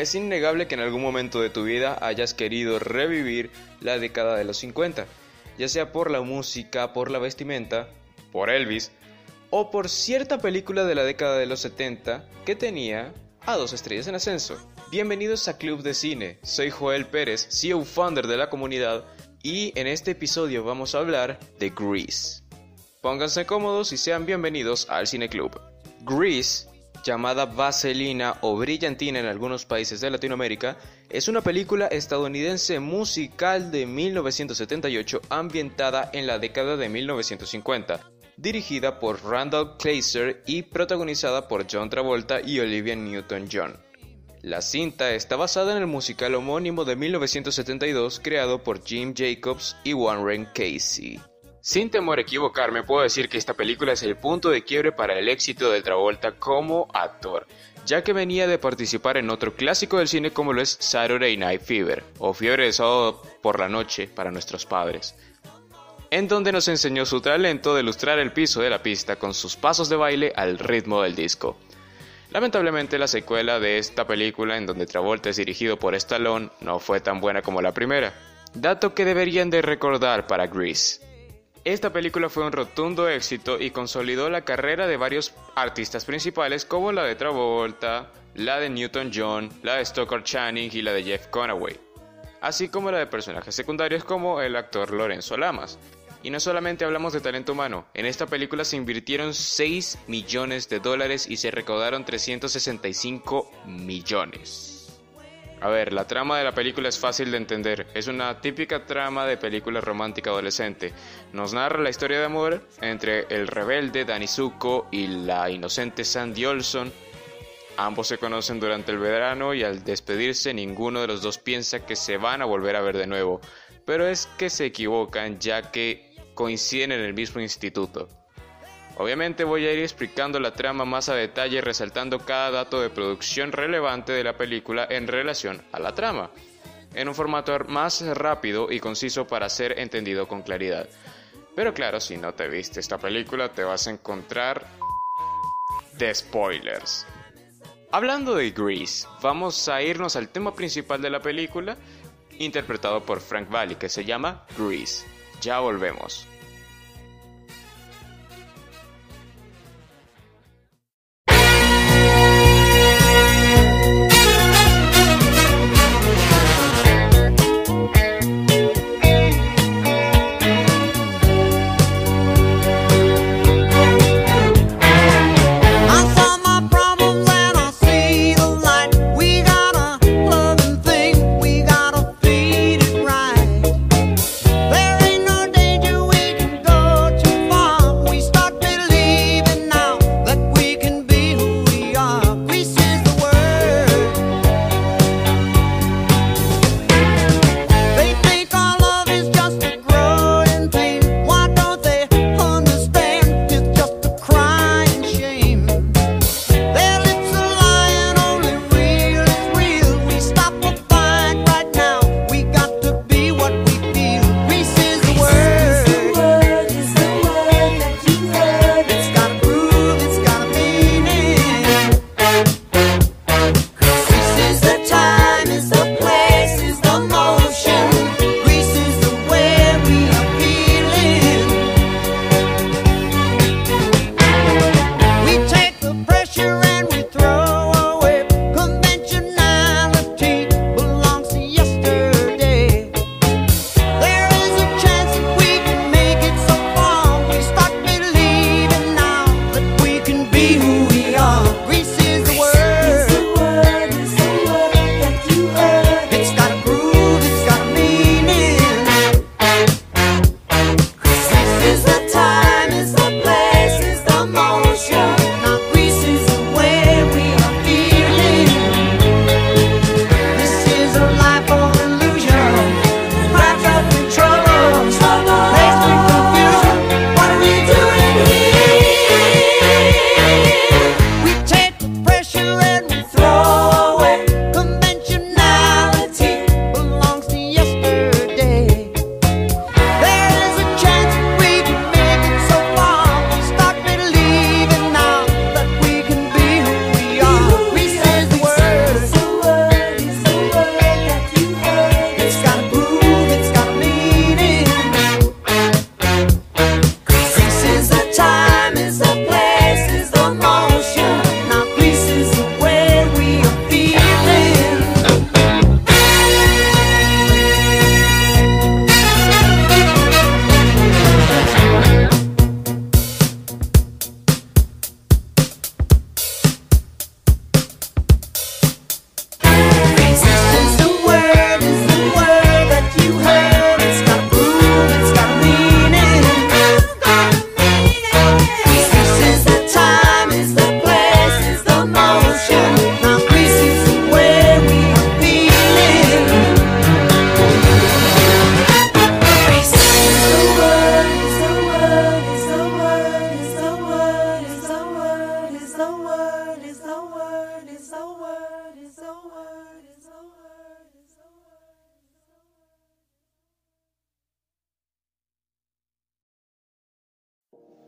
Es innegable que en algún momento de tu vida hayas querido revivir la década de los 50, ya sea por la música, por la vestimenta, por Elvis, o por cierta película de la década de los 70 que tenía a dos estrellas en ascenso. Bienvenidos a Club de Cine, soy Joel Pérez, CEO founder de la comunidad, y en este episodio vamos a hablar de Grease. Pónganse cómodos y sean bienvenidos al Cine Club. Grease llamada Vaselina o Brillantina en algunos países de Latinoamérica, es una película estadounidense musical de 1978 ambientada en la década de 1950, dirigida por Randall Kleiser y protagonizada por John Travolta y Olivia Newton-John. La cinta está basada en el musical homónimo de 1972 creado por Jim Jacobs y Warren Casey. Sin temor a equivocarme, puedo decir que esta película es el punto de quiebre para el éxito de Travolta como actor, ya que venía de participar en otro clásico del cine como lo es Saturday Night Fever, o Fiebre de Sábado por la Noche para nuestros padres, en donde nos enseñó su talento de ilustrar el piso de la pista con sus pasos de baile al ritmo del disco. Lamentablemente la secuela de esta película, en donde Travolta es dirigido por Stallone, no fue tan buena como la primera, dato que deberían de recordar para Grease. Esta película fue un rotundo éxito y consolidó la carrera de varios artistas principales como la de Travolta, la de Newton John, la de Stoker Channing y la de Jeff Conaway, así como la de personajes secundarios como el actor Lorenzo Lamas. Y no solamente hablamos de talento humano, en esta película se invirtieron 6 millones de dólares y se recaudaron 365 millones. A ver, la trama de la película es fácil de entender. Es una típica trama de película romántica adolescente. Nos narra la historia de amor entre el rebelde Danny Zuko y la inocente Sandy Olson. Ambos se conocen durante el verano y al despedirse ninguno de los dos piensa que se van a volver a ver de nuevo. Pero es que se equivocan ya que coinciden en el mismo instituto. Obviamente voy a ir explicando la trama más a detalle resaltando cada dato de producción relevante de la película en relación a la trama, en un formato más rápido y conciso para ser entendido con claridad. Pero claro, si no te viste esta película te vas a encontrar de spoilers. Hablando de Grease, vamos a irnos al tema principal de la película, interpretado por Frank Valli, que se llama Grease. Ya volvemos.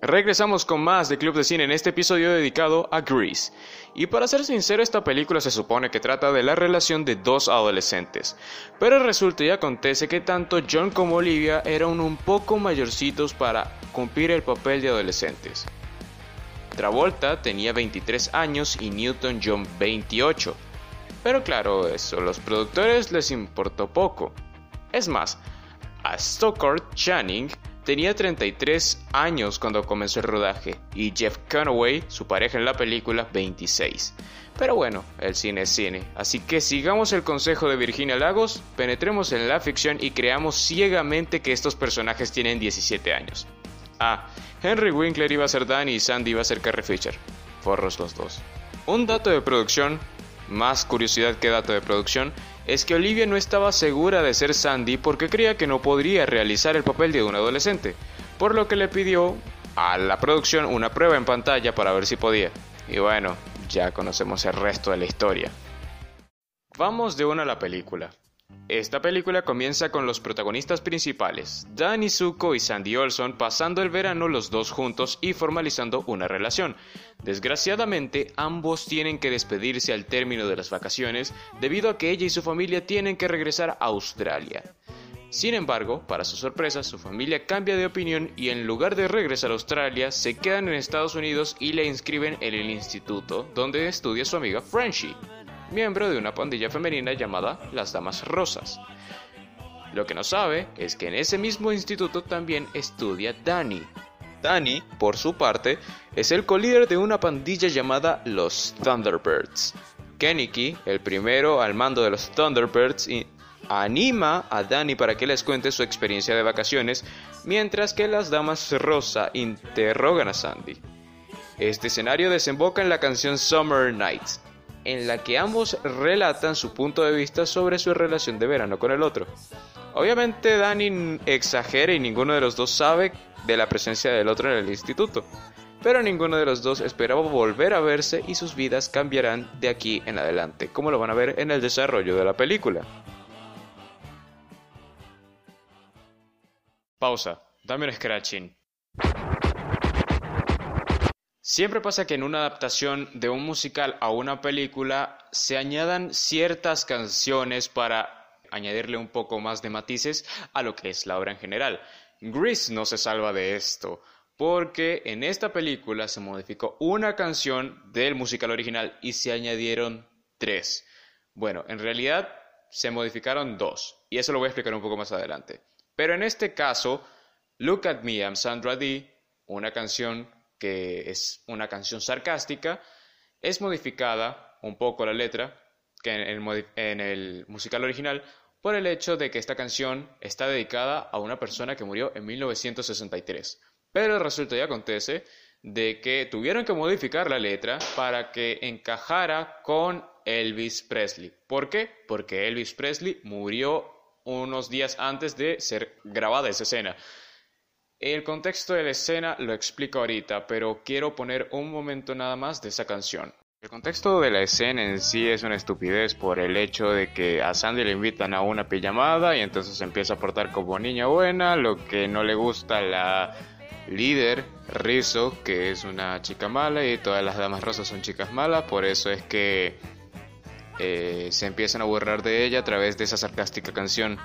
Regresamos con más de Club de Cine en este episodio dedicado a Grease. Y para ser sincero, esta película se supone que trata de la relación de dos adolescentes. Pero resulta y acontece que tanto John como Olivia eran un poco mayorcitos para cumplir el papel de adolescentes. Travolta tenía 23 años y Newton John 28. Pero claro, eso, los productores les importó poco. Es más, a Stockard Channing Tenía 33 años cuando comenzó el rodaje y Jeff Conaway, su pareja en la película, 26. Pero bueno, el cine es cine, así que sigamos el consejo de Virginia Lagos, penetremos en la ficción y creamos ciegamente que estos personajes tienen 17 años. Ah, Henry Winkler iba a ser Danny y Sandy iba a ser Carrie Fisher. Forros los dos. Un dato de producción, más curiosidad que dato de producción, es que Olivia no estaba segura de ser Sandy porque creía que no podría realizar el papel de un adolescente, por lo que le pidió a la producción una prueba en pantalla para ver si podía. Y bueno, ya conocemos el resto de la historia. Vamos de una a la película. Esta película comienza con los protagonistas principales, Danny Zuko y Sandy Olson pasando el verano los dos juntos y formalizando una relación. Desgraciadamente, ambos tienen que despedirse al término de las vacaciones debido a que ella y su familia tienen que regresar a Australia. Sin embargo, para su sorpresa, su familia cambia de opinión y en lugar de regresar a Australia, se quedan en Estados Unidos y le inscriben en el instituto donde estudia su amiga Frenchie miembro de una pandilla femenina llamada las Damas Rosas. Lo que no sabe es que en ese mismo instituto también estudia Danny. Danny, por su parte, es el co-líder de una pandilla llamada los Thunderbirds. Kenicky, el primero al mando de los Thunderbirds, anima a Danny para que les cuente su experiencia de vacaciones, mientras que las Damas Rosa interrogan a Sandy. Este escenario desemboca en la canción Summer Nights, en la que ambos relatan su punto de vista sobre su relación de verano con el otro. Obviamente Danny exagera y ninguno de los dos sabe de la presencia del otro en el instituto, pero ninguno de los dos esperaba volver a verse y sus vidas cambiarán de aquí en adelante, como lo van a ver en el desarrollo de la película. Pausa, dame un scratching. Siempre pasa que en una adaptación de un musical a una película se añadan ciertas canciones para añadirle un poco más de matices a lo que es la obra en general. Grease no se salva de esto, porque en esta película se modificó una canción del musical original y se añadieron tres. Bueno, en realidad se modificaron dos, y eso lo voy a explicar un poco más adelante. Pero en este caso, Look at Me, I'm Sandra Dee, una canción que es una canción sarcástica, es modificada un poco la letra que en el, musical original por el hecho de que esta canción está dedicada a una persona que murió en 1963. Pero resulta y acontece de que tuvieron que modificar la letra para que encajara con Elvis Presley. ¿Por qué? Porque Elvis Presley murió unos días antes de ser grabada esa escena. El contexto de la escena lo explico ahorita, pero quiero poner un momento nada más de esa canción. El contexto de la escena en sí es una estupidez por el hecho de que a Sandy le invitan a una pijamada y entonces empieza a portar como niña buena, lo que no le gusta a la líder Rizzo, que es una chica mala y todas las damas rosas son chicas malas, por eso es que eh, se empiezan a burlar de ella a través de esa sarcástica canción.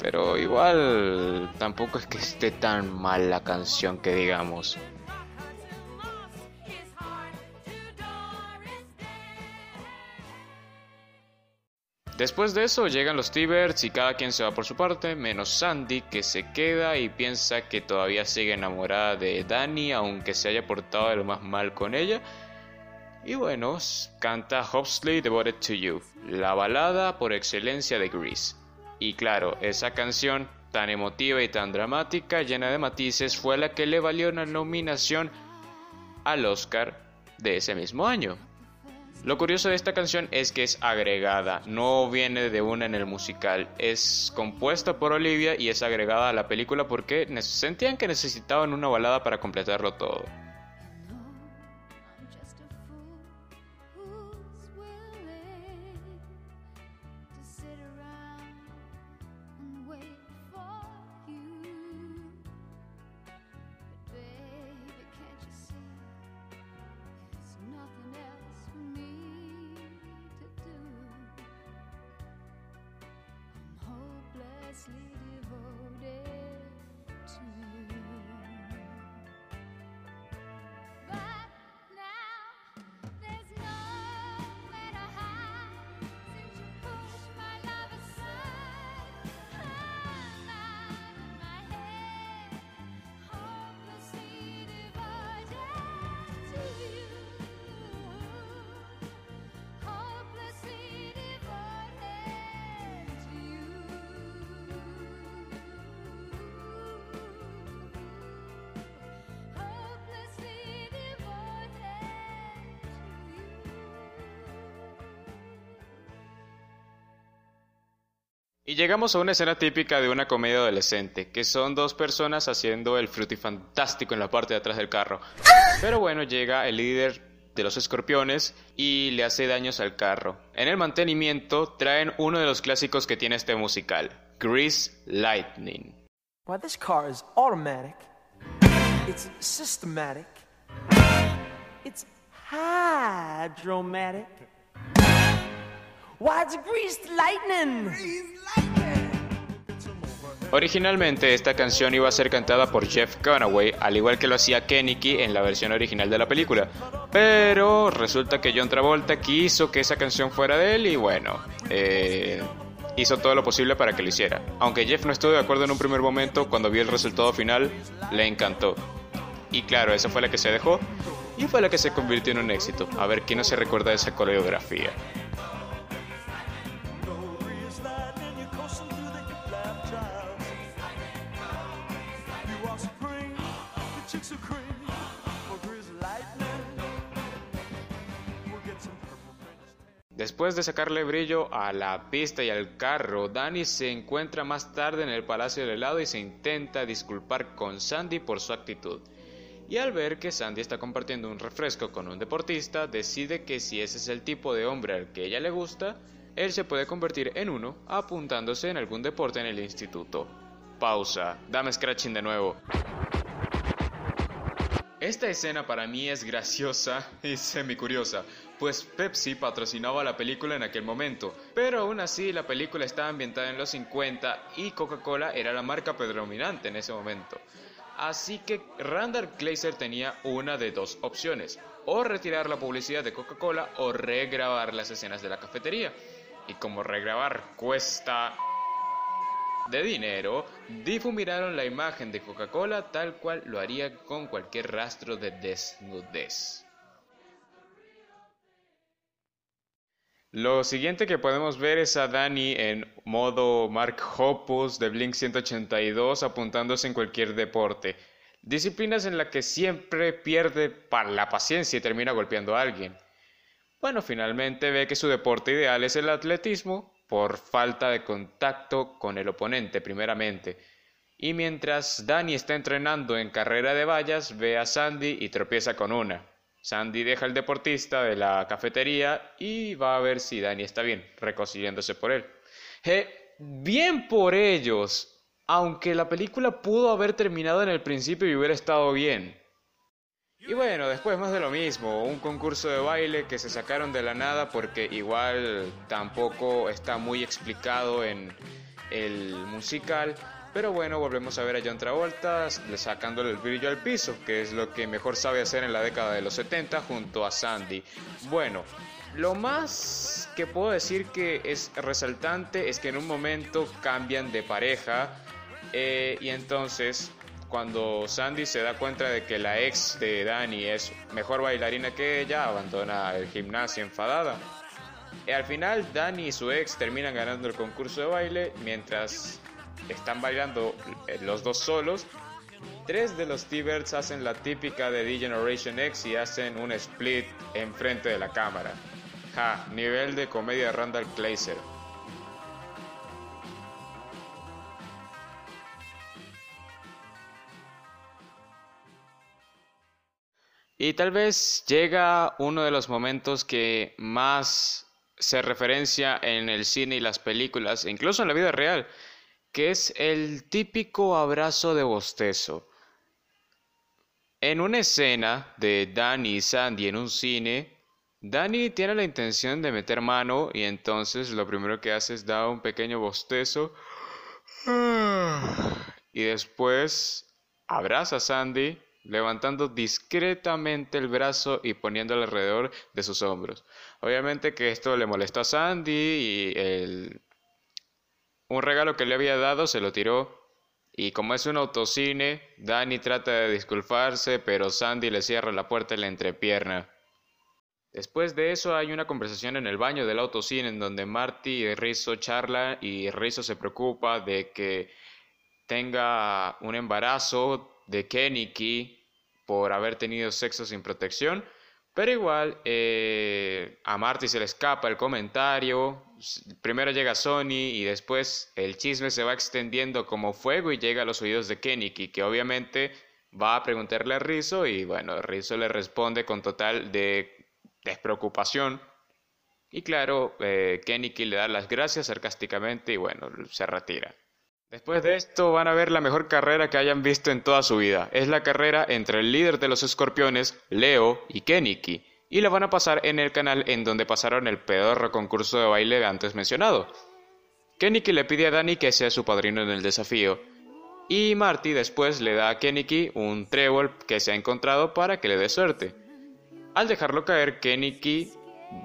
Pero igual tampoco es que esté tan mal la canción que digamos. Después de eso llegan los T-Birds y cada quien se va por su parte, menos Sandy que se queda y piensa que todavía sigue enamorada de Danny aunque se haya portado de lo más mal con ella. Y bueno, canta Hopsley Devoted to You, la balada por excelencia de Grease. Y claro, esa canción tan emotiva y tan dramática, llena de matices, fue la que le valió una nominación al Oscar de ese mismo año. Lo curioso de esta canción es que es agregada, no viene de una en el musical, es compuesta por Olivia y es agregada a la película porque sentían que necesitaban una balada para completarlo todo. sleep. Y llegamos a una escena típica de una comedia adolescente, que son dos personas haciendo el frutifantástico en la parte de atrás del carro. Pero bueno, llega el líder de los escorpiones y le hace daños al carro. En el mantenimiento traen uno de los clásicos que tiene este musical, Grease Lightning. Originalmente esta canción iba a ser cantada por Jeff Conaway, al igual que lo hacía Kenicky en la versión original de la película. Pero resulta que John Travolta quiso que esa canción fuera de él y bueno, eh, hizo todo lo posible para que lo hiciera. Aunque Jeff no estuvo de acuerdo en un primer momento, cuando vio el resultado final, le encantó. Y claro, esa fue la que se dejó y fue la que se convirtió en un éxito. A ver quién no se recuerda de esa coreografía. Después de sacarle brillo a la pista y al carro, Danny se encuentra más tarde en el Palacio del Helado y se intenta disculpar con Sandy por su actitud. Y al ver que Sandy está compartiendo un refresco con un deportista, decide que si ese es el tipo de hombre al que ella le gusta, él se puede convertir en uno apuntándose en algún deporte en el instituto. Pausa, dame scratching de nuevo. Esta escena para mí es graciosa y semi-curiosa, pues Pepsi patrocinaba la película en aquel momento, pero aún así la película estaba ambientada en los 50 y Coca-Cola era la marca predominante en ese momento. Así que Randall Kleiser tenía una de dos opciones, o retirar la publicidad de Coca-Cola o regrabar las escenas de la cafetería. Y como regrabar cuesta de dinero, difuminaron la imagen de Coca-Cola tal cual lo haría con cualquier rastro de desnudez. Lo siguiente que podemos ver es a Dani en modo Mark Hoppus de Blink 182 apuntándose en cualquier deporte. Disciplinas en las que siempre pierde la paciencia y termina golpeando a alguien. Bueno, finalmente ve que su deporte ideal es el atletismo por falta de contacto con el oponente primeramente. Y mientras Danny está entrenando en carrera de vallas, ve a Sandy y tropieza con una. Sandy deja al deportista de la cafetería y va a ver si Danny está bien, reconciliándose por él. bien por ellos, aunque la película pudo haber terminado en el principio y hubiera estado bien. Y bueno, después más de lo mismo, un concurso de baile que se sacaron de la nada porque igual tampoco está muy explicado en el musical. Pero bueno, volvemos a ver a John Travolta sacándole el brillo al piso, que es lo que mejor sabe hacer en la década de los 70 junto a Sandy. Bueno, lo más que puedo decir que es resaltante es que en un momento cambian de pareja eh, y entonces cuando Sandy se da cuenta de que la ex de Danny es mejor bailarina que ella, abandona el gimnasio enfadada. Y al final, Danny y su ex terminan ganando el concurso de baile mientras están bailando eh, los dos solos. Tres de los T-Birds hacen la típica de D-Generation X y hacen un split enfrente de la cámara. Ja, nivel de comedia Randall Kleiser. Y tal vez llega uno de los momentos que más se referencia en el cine y las películas, e incluso en la vida real, que es el típico abrazo de bostezo. En una escena de Danny y Sandy en un cine, Danny tiene la intención de meter mano y entonces lo primero que hace es dar un pequeño bostezo Y después abraza a Sandy, levantando discretamente el brazo y poniéndolo alrededor de sus hombros. Obviamente que esto le molestó a Sandy y el... un regalo que le había dado se lo tiró. Y como es un autocine, Danny trata de disculparse, pero Sandy le cierra la puerta en la entrepierna. Después de eso hay una conversación en el baño del autocine en donde Marty y Rizzo charlan y Rizzo se preocupa de que tenga un embarazo de Kenichi por haber tenido sexo sin protección. Pero igual eh, a Marty se le escapa el comentario. Primero llega Sony y después el chisme se va extendiendo como fuego y llega a los oídos de Kenichi, que obviamente va a preguntarle a Rizzo y bueno, Rizzo le responde con total de despreocupación. Y claro, eh, le da las gracias sarcásticamente y bueno, se retira. Después de esto van a ver la mejor carrera que hayan visto en toda su vida. Es la carrera entre el líder de los escorpiones, Leo, y Keniki. Y la van a pasar en el canal en donde pasaron el pedorro concurso de baile antes mencionado. Keniki le pide a Dani que sea su padrino en el desafío. Y Marty después le da a Keniki un trébol que se ha encontrado para que le dé suerte. Al dejarlo caer, Keniki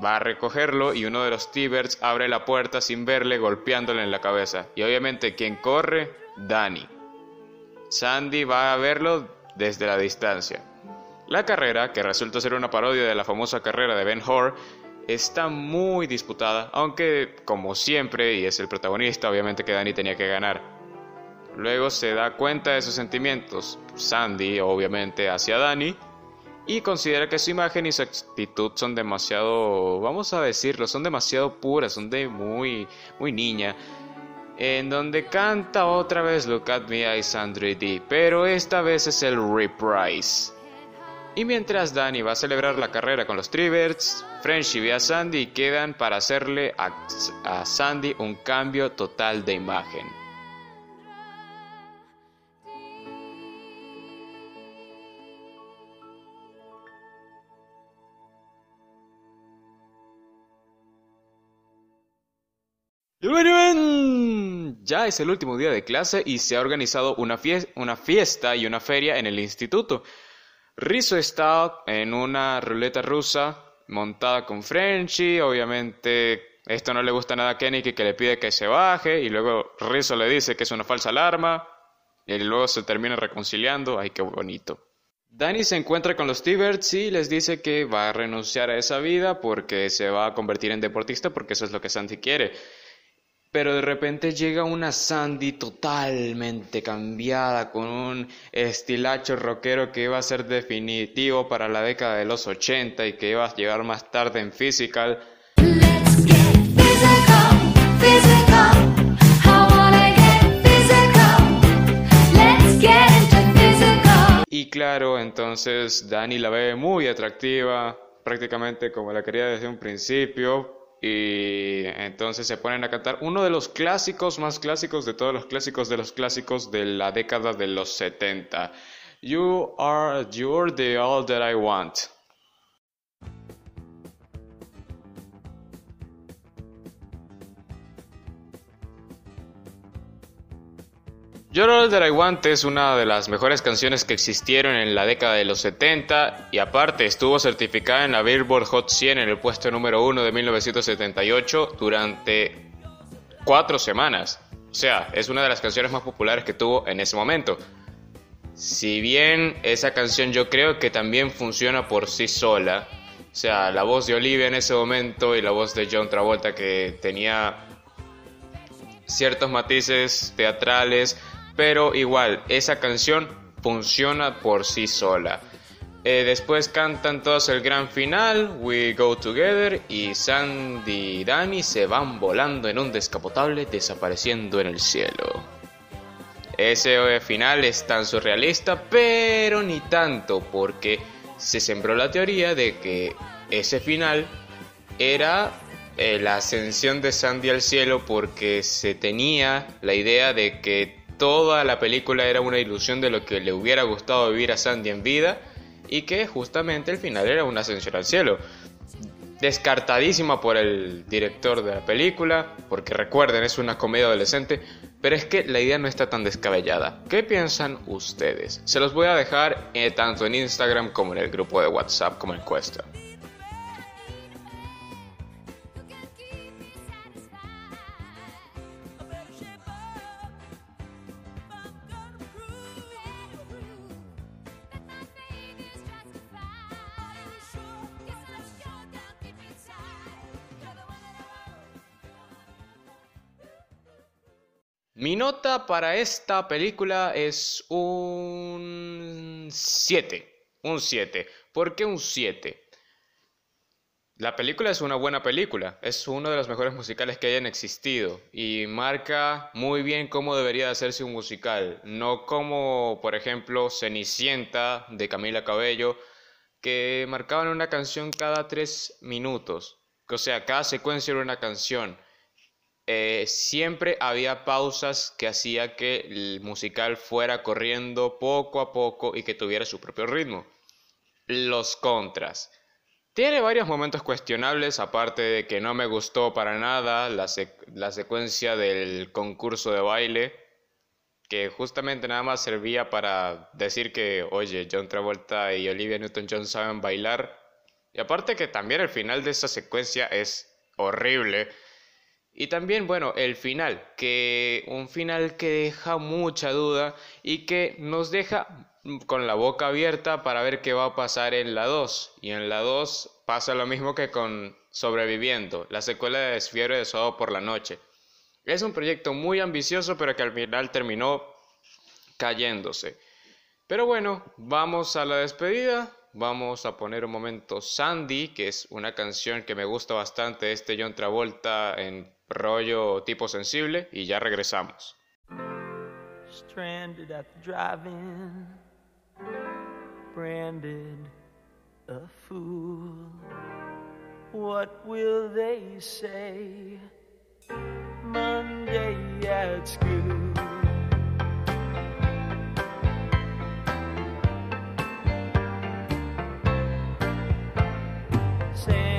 va a recogerlo y uno de los T-Birds abre la puerta sin verle golpeándole en la cabeza. Y obviamente quien corre, Danny. Sandy va a verlo desde la distancia. La carrera, que resulta ser una parodia de la famosa carrera de Ben Hur, está muy disputada, aunque como siempre, y es el protagonista, obviamente que Danny tenía que ganar. Luego se da cuenta de sus sentimientos, Sandy obviamente hacia Danny, y considera que su imagen y su actitud son demasiado, vamos a decirlo, son demasiado puras, son de muy, muy niña. En donde canta otra vez Look at Me, I Sandra D, pero esta vez es el reprise. Y mientras Danny va a celebrar la carrera con los Trivers, Frenchy ve a Sandy y quedan para hacerle a Sandy un cambio total de imagen. Ya es el último día de clase y se ha organizado una, fiesta y una feria en el instituto. Rizzo está en una ruleta rusa montada con Frenchy. Obviamente esto no le gusta nada a Kenny que le pide que se baje y luego Rizzo le dice que es una falsa alarma y luego se termina reconciliando. Ay, qué bonito. Danny se encuentra con los T-Birds y les dice que va a renunciar a esa vida porque se va a convertir en deportista porque eso es lo que Santi quiere pero de repente llega una Sandy totalmente cambiada, con un estilacho rockero que iba a ser definitivo para la década de los 80 y que iba a llegar más tarde en Physical. Y claro, entonces Dani la ve muy atractiva, prácticamente como la quería desde un principio, y entonces se ponen a cantar uno de los clásicos más clásicos de todos los clásicos de los clásicos de la década de los 70. You are, you're the all that I want. You're All That I Want es una de las mejores canciones que existieron en la década de los 70 y aparte estuvo certificada en la Billboard Hot 100 en el puesto número 1 de 1978 durante cuatro semanas. O sea, es una de las canciones más populares que tuvo en ese momento. Si bien esa canción yo creo que también funciona por sí sola, o sea, la voz de Olivia en ese momento y la voz de John Travolta que tenía ciertos matices teatrales, pero igual, esa canción funciona por sí sola. Eh, después cantan todos el gran final, We Go Together, y Sandy y Danny se van volando en un descapotable desapareciendo en el cielo. Ese final es tan surrealista, pero ni tanto, porque se sembró la teoría de que ese final era eh, la ascensión de Sandy al cielo porque se tenía la idea de que toda la película era una ilusión de lo que le hubiera gustado vivir a Sandy en vida y que justamente el final era una ascensión al cielo. descartadísima por el director de la película, porque recuerden, es una comedia adolescente, pero es que la idea no está tan descabellada. ¿Qué piensan ustedes? Se los voy a dejar eh, tanto en Instagram como en el grupo de WhatsApp como encuesta. Para esta película es un 7. Un 7. ¿Por qué un 7? La película es una buena película, es uno de los mejores musicales que hayan existido y marca muy bien cómo debería de hacerse un musical, no como por ejemplo Cenicienta de Camila Cabello, que marcaban una canción cada tres minutos, o sea, cada secuencia era una canción. Eh, siempre había pausas que hacía que el musical fuera corriendo poco a poco y que tuviera su propio ritmo. Los contras. Tiene varios momentos cuestionables, aparte de que no me gustó para nada la, la secuencia del concurso de baile, que justamente nada más servía para decir que, oye, John Travolta y Olivia Newton-John saben bailar. Y aparte que también el final de esa secuencia es horrible y también, bueno, el final, que un final que deja mucha duda y que nos deja con la boca abierta para ver qué va a pasar en la 2. Y en la 2 pasa lo mismo que con Sobreviviendo, la secuela de Desfiebre de Sábado por la Noche. Es un proyecto muy ambicioso, pero que al final terminó cayéndose. Pero bueno, vamos a la despedida. Vamos a poner un momento Sandy, que es una canción que me gusta bastante, este John Travolta en rollo tipo sensible y ya regresamos. Stranded at the drive-in, branded a fool. What will they say Monday at school? Sandy,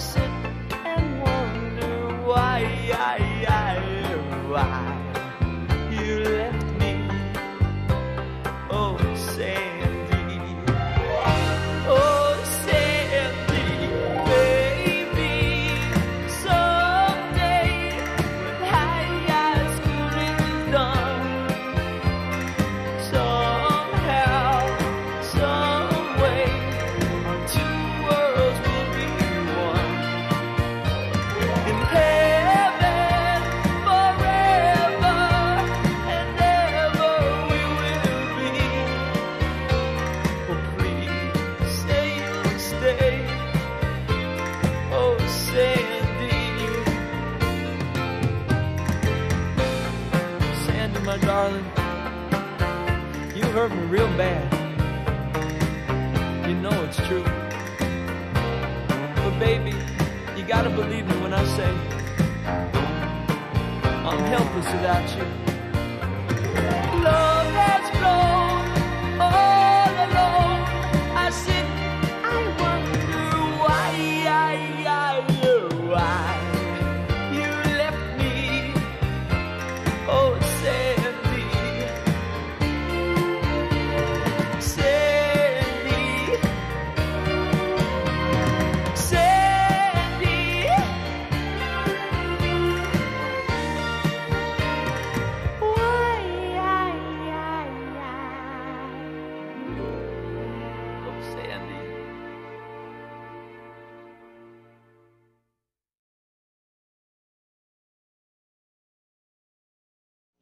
I hurt me real bad. You know it's true. But baby, you gotta believe me when I say I'm helpless without you. Love has flown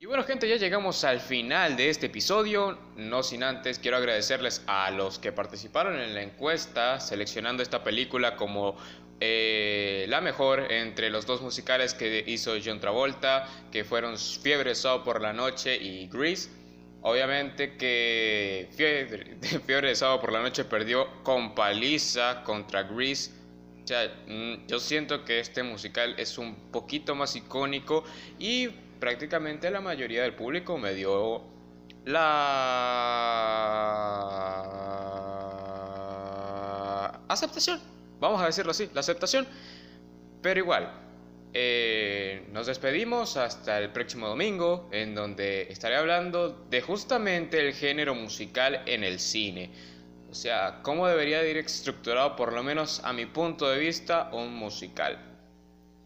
Y bueno gente, ya llegamos al final de este episodio, no sin antes quiero agradecerles a los que participaron en la encuesta seleccionando esta película como eh, la mejor entre los dos musicales que hizo John Travolta, que fueron Fiebre Sol por la Noche y Grease. Obviamente que Fiebre, de Sábado por la Noche perdió con paliza contra Grease. O sea, mm, yo siento que este musical es un poquito más icónico y prácticamente la mayoría del público me dio la aceptación. Vamos a decirlo así, la aceptación. Pero igual, eh, nos despedimos hasta el próximo domingo, en donde estaré hablando de justamente el género musical en el cine. O sea, cómo debería de ir estructurado, por lo menos a mi punto de vista, un musical.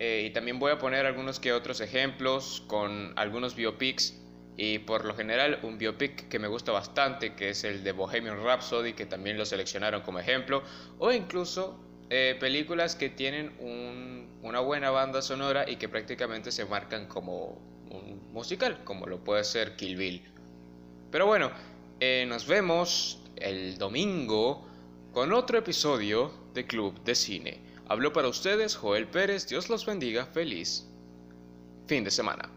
Eh, y también voy a poner algunos que otros ejemplos con algunos biopics. Y por lo general un biopic que me gusta bastante, que es el de Bohemian Rhapsody, que también lo seleccionaron como ejemplo. O incluso eh, películas que tienen una buena banda sonora y que prácticamente se marcan como un musical, como lo puede ser Kill Bill. Pero bueno, eh, nos vemos el domingo con otro episodio de Club de Cine. Habló para ustedes Joel Pérez, Dios los bendiga, feliz fin de semana.